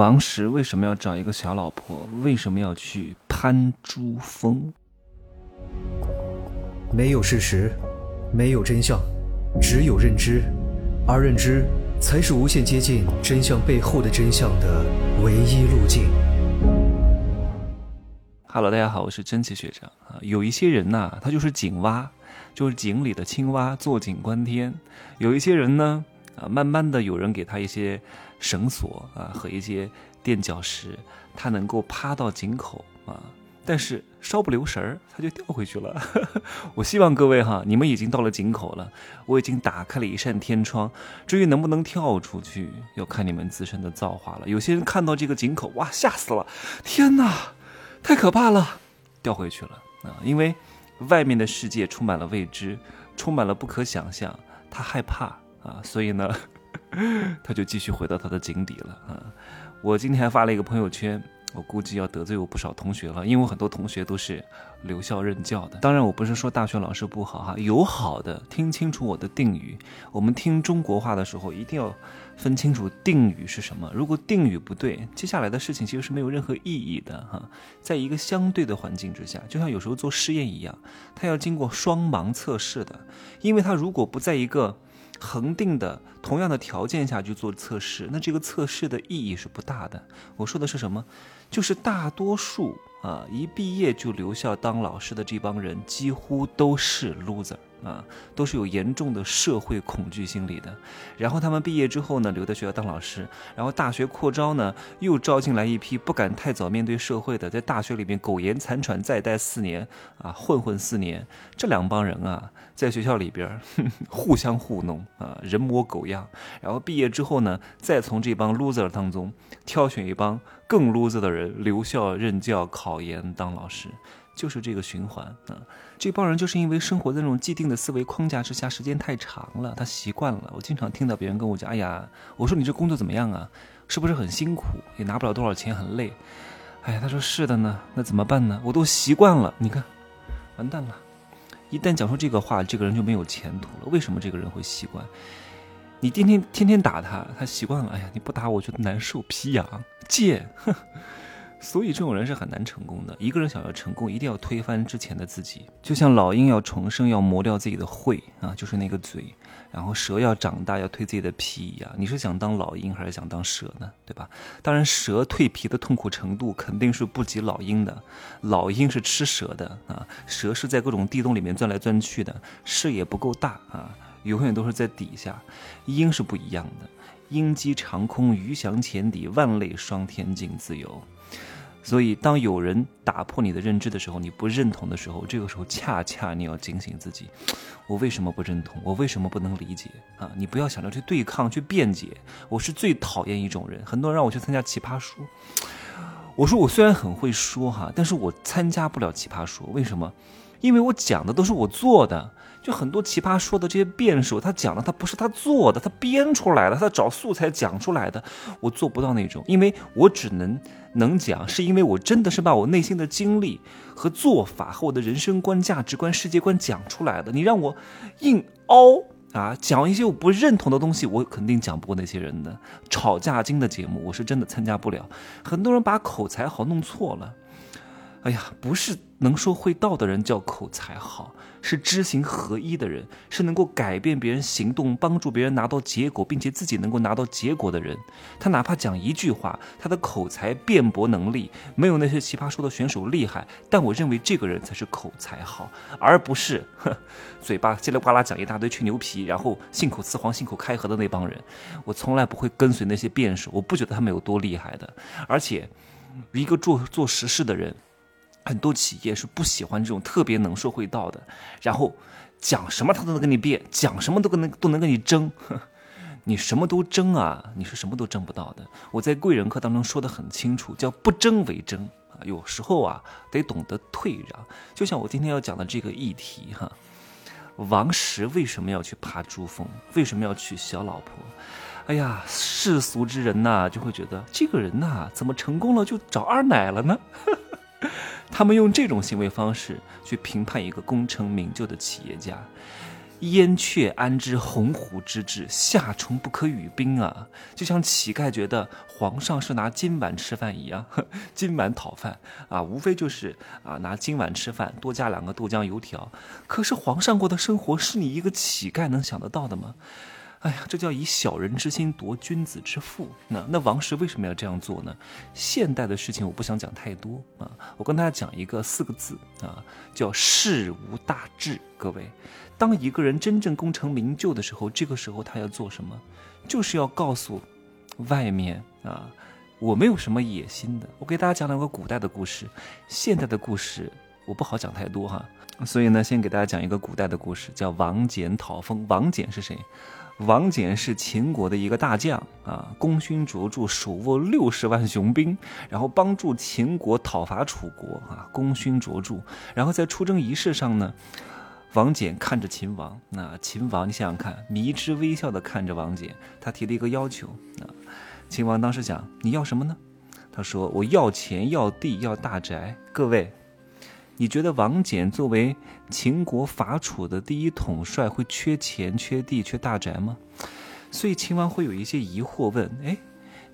王石为什么要找一个小老婆？为什么要去攀珠峰？没有事实，没有真相，只有认知，而认知才是无限接近真相背后的真相的唯一路径。Hello，大家好，我是真奇学长啊。有一些人呐，他就是井蛙，就是井里的青蛙，坐井观天。有一些人呢。啊，慢慢的有人给他一些绳索啊和一些垫脚石，他能够趴到井口啊，但是稍不留神儿，他就掉回去了。我希望各位哈，你们已经到了井口了，我已经打开了一扇天窗，至于能不能跳出去，要看你们自身的造化了。有些人看到这个井口，哇，吓死了，天哪，太可怕了，掉回去了啊，因为外面的世界充满了未知，充满了不可想象，他害怕。啊，所以呢，他就继续回到他的井底了啊。我今天还发了一个朋友圈，我估计要得罪我不少同学了，因为我很多同学都是留校任教的。当然，我不是说大学老师不好哈，有好的，听清楚我的定语。我们听中国话的时候，一定要分清楚定语是什么。如果定语不对，接下来的事情其实是没有任何意义的哈。在一个相对的环境之下，就像有时候做实验一样，它要经过双盲测试的，因为它如果不在一个恒定的同样的条件下去做测试，那这个测试的意义是不大的。我说的是什么？就是大多数啊，一毕业就留校当老师的这帮人，几乎都是 loser。啊，都是有严重的社会恐惧心理的。然后他们毕业之后呢，留在学校当老师。然后大学扩招呢，又招进来一批不敢太早面对社会的，在大学里面苟延残喘，再待四年啊，混混四年。这两帮人啊，在学校里边 互相糊弄啊，人模狗样。然后毕业之后呢，再从这帮 loser 当中挑选一帮更 loser 的人留校任教、考研当老师。就是这个循环啊，这帮人就是因为生活在那种既定的思维框架之下，时间太长了，他习惯了。我经常听到别人跟我讲：“哎呀，我说你这工作怎么样啊？是不是很辛苦，也拿不了多少钱，很累？”哎呀，他说是的呢，那怎么办呢？我都习惯了。你看，完蛋了！一旦讲出这个话，这个人就没有前途了。为什么这个人会习惯？你天天天天打他，他习惯了。哎呀，你不打我觉得难受，皮痒，贱，哼。所以这种人是很难成功的。一个人想要成功，一定要推翻之前的自己。就像老鹰要重生，要磨掉自己的喙啊，就是那个嘴；然后蛇要长大，要蜕自己的皮一样。你是想当老鹰，还是想当蛇呢？对吧？当然，蛇蜕皮的痛苦程度肯定是不及老鹰的。老鹰是吃蛇的啊，蛇是在各种地洞里面钻来钻去的，视野不够大啊，永远都是在底下。鹰是不一样的，鹰击长空，鱼翔浅底，万类霜天竞自由。所以，当有人打破你的认知的时候，你不认同的时候，这个时候恰恰你要警醒自己：我为什么不认同？我为什么不能理解？啊，你不要想着去对抗、去辩解。我是最讨厌一种人，很多人让我去参加奇葩说，我说我虽然很会说哈，但是我参加不了奇葩说，为什么？因为我讲的都是我做的。就很多奇葩说的这些辩手，他讲的他不是他做的，他编出来的，他找素材讲出来的，我做不到那种，因为我只能能讲，是因为我真的是把我内心的经历和做法和我的人生观、价值观、世界观讲出来的。你让我硬凹啊，讲一些我不认同的东西，我肯定讲不过那些人的。吵架精的节目，我是真的参加不了。很多人把口才好弄错了。哎呀，不是能说会道的人叫口才好，是知行合一的人，是能够改变别人行动、帮助别人拿到结果，并且自己能够拿到结果的人。他哪怕讲一句话，他的口才辩驳能力没有那些奇葩说的选手厉害，但我认为这个人才是口才好，而不是 哼嘴巴叽里呱啦讲一大堆吹牛皮，然后信口雌黄、信口开河的那帮人。我从来不会跟随那些辩手，我不觉得他们有多厉害的。而且，一个做做实事的人。很多企业是不喜欢这种特别能说会道的，然后讲什么他都能跟你辩，讲什么都跟能都能跟你争，你什么都争啊，你是什么都争不到的。我在贵人课当中说的很清楚，叫不争为争啊，有时候啊得懂得退让。就像我今天要讲的这个议题哈，王石为什么要去爬珠峰？为什么要娶小老婆？哎呀，世俗之人呐就会觉得这个人呐怎么成功了就找二奶了呢？他们用这种行为方式去评判一个功成名就的企业家，燕雀安知鸿鹄之志，夏虫不可语冰啊！就像乞丐觉得皇上是拿金碗吃饭一样，金碗讨饭啊，无非就是啊拿金碗吃饭，多加两个豆浆油条。可是皇上过的生活是你一个乞丐能想得到的吗？哎呀，这叫以小人之心夺君子之腹。那那王石为什么要这样做呢？现代的事情我不想讲太多啊，我跟大家讲一个四个字啊，叫事无大志。各位，当一个人真正功成名就的时候，这个时候他要做什么？就是要告诉外面啊，我没有什么野心的。我给大家讲两个古代的故事，现代的故事我不好讲太多哈。所以呢，先给大家讲一个古代的故事，叫王翦讨封。王翦是谁？王翦是秦国的一个大将啊，功勋卓著，手握六十万雄兵，然后帮助秦国讨伐楚国啊，功勋卓著。然后在出征仪式上呢，王翦看着秦王，那秦王你想想看，迷之微笑的看着王翦，他提了一个要求啊。秦王当时想，你要什么呢？他说我要钱，要地，要大宅。各位。你觉得王翦作为秦国伐楚的第一统帅会缺钱、缺地、缺大宅吗？所以秦王会有一些疑惑，问：哎，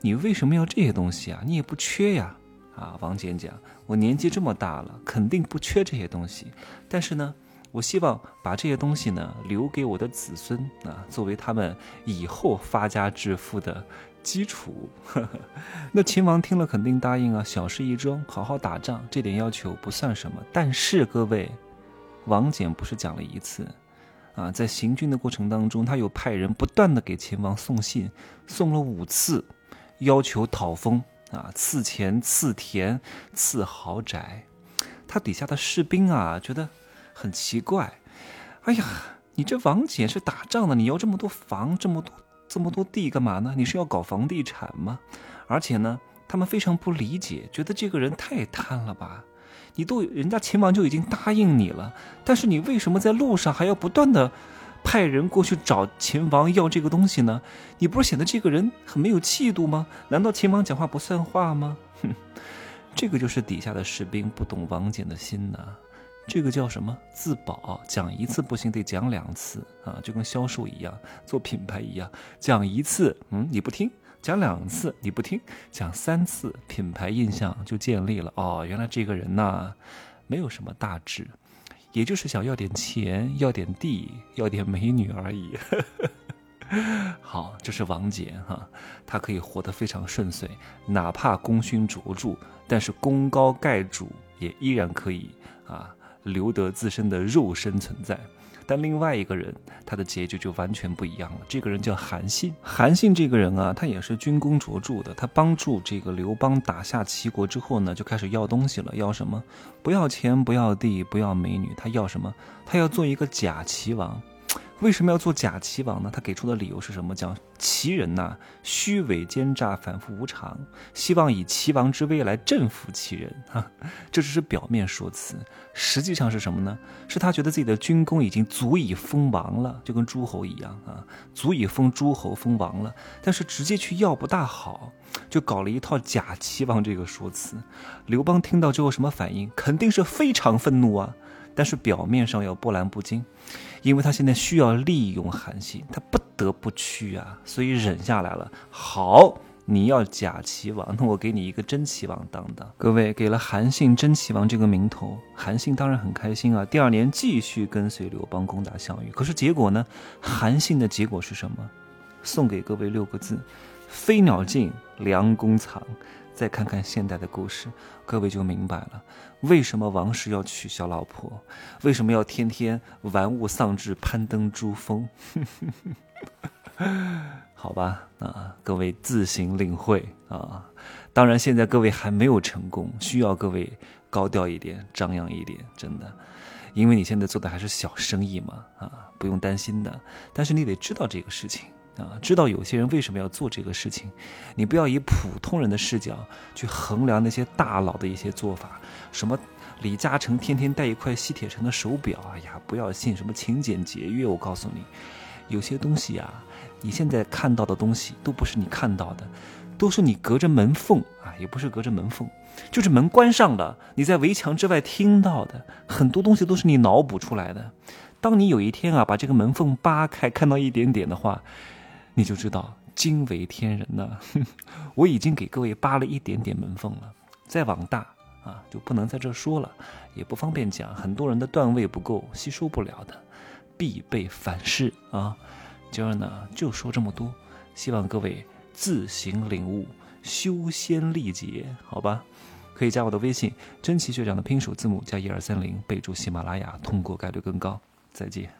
你为什么要这些东西啊？你也不缺呀？啊，王翦讲：我年纪这么大了，肯定不缺这些东西。但是呢，我希望把这些东西呢留给我的子孙啊，作为他们以后发家致富的。基础，那秦王听了肯定答应啊，小事一桩，好好打仗，这点要求不算什么。但是各位，王翦不是讲了一次，啊，在行军的过程当中，他有派人不断的给秦王送信，送了五次，要求讨封啊，赐钱、赐田、赐豪宅。他底下的士兵啊，觉得很奇怪，哎呀，你这王翦是打仗的，你要这么多房，这么多。这么多地干嘛呢？你是要搞房地产吗？而且呢，他们非常不理解，觉得这个人太贪了吧？你都人家秦王就已经答应你了，但是你为什么在路上还要不断的派人过去找秦王要这个东西呢？你不是显得这个人很没有气度吗？难道秦王讲话不算话吗？哼，这个就是底下的士兵不懂王翦的心呐。这个叫什么自保？讲一次不行，得讲两次啊，就跟销售一样，做品牌一样，讲一次，嗯，你不听；讲两次，你不听；讲三次，品牌印象就建立了。哦，原来这个人呐，没有什么大志，也就是想要点钱，要点地，要点美女而已。好，这是王翦哈，他可以活得非常顺遂，哪怕功勋卓著，但是功高盖主也依然可以啊。留得自身的肉身存在，但另外一个人，他的结局就完全不一样了。这个人叫韩信。韩信这个人啊，他也是军功卓著的。他帮助这个刘邦打下齐国之后呢，就开始要东西了。要什么？不要钱，不要地，不要美女。他要什么？他要做一个假齐王。为什么要做假齐王呢？他给出的理由是什么？讲齐人呐，虚伪奸诈，反复无常，希望以齐王之威来征服齐人。哈，这只是表面说辞，实际上是什么呢？是他觉得自己的军功已经足以封王了，就跟诸侯一样啊，足以封诸侯、封王了。但是直接去要不大好，就搞了一套假齐王这个说辞。刘邦听到之后什么反应？肯定是非常愤怒啊。但是表面上要波澜不惊，因为他现在需要利用韩信，他不得不屈啊，所以忍下来了。好，你要假齐王，那我给你一个真齐王当当。各位给了韩信真齐王这个名头，韩信当然很开心啊。第二年继续跟随刘邦攻打项羽，可是结果呢？韩信的结果是什么？送给各位六个字：飞鸟尽，良弓藏。再看看现代的故事，各位就明白了，为什么王石要娶小老婆，为什么要天天玩物丧志、攀登珠峰？好吧，啊，各位自行领会啊。当然，现在各位还没有成功，需要各位高调一点、张扬一点，真的，因为你现在做的还是小生意嘛，啊，不用担心的。但是你得知道这个事情。啊，知道有些人为什么要做这个事情，你不要以普通人的视角去衡量那些大佬的一些做法。什么李嘉诚天天戴一块吸铁城的手表，哎呀，不要信什么勤俭节约。我告诉你，有些东西啊，你现在看到的东西都不是你看到的，都是你隔着门缝啊，也不是隔着门缝，就是门关上了，你在围墙之外听到的很多东西都是你脑补出来的。当你有一天啊把这个门缝扒开，看到一点点的话，你就知道惊为天人呐！我已经给各位扒了一点点门缝了，再往大啊就不能在这说了，也不方便讲，很多人的段位不够，吸收不了的，必备反噬啊！今儿呢就说这么多，希望各位自行领悟，修仙历劫，好吧？可以加我的微信，真奇学长的拼手字母加一二三零，备注喜马拉雅，通过概率更高。再见。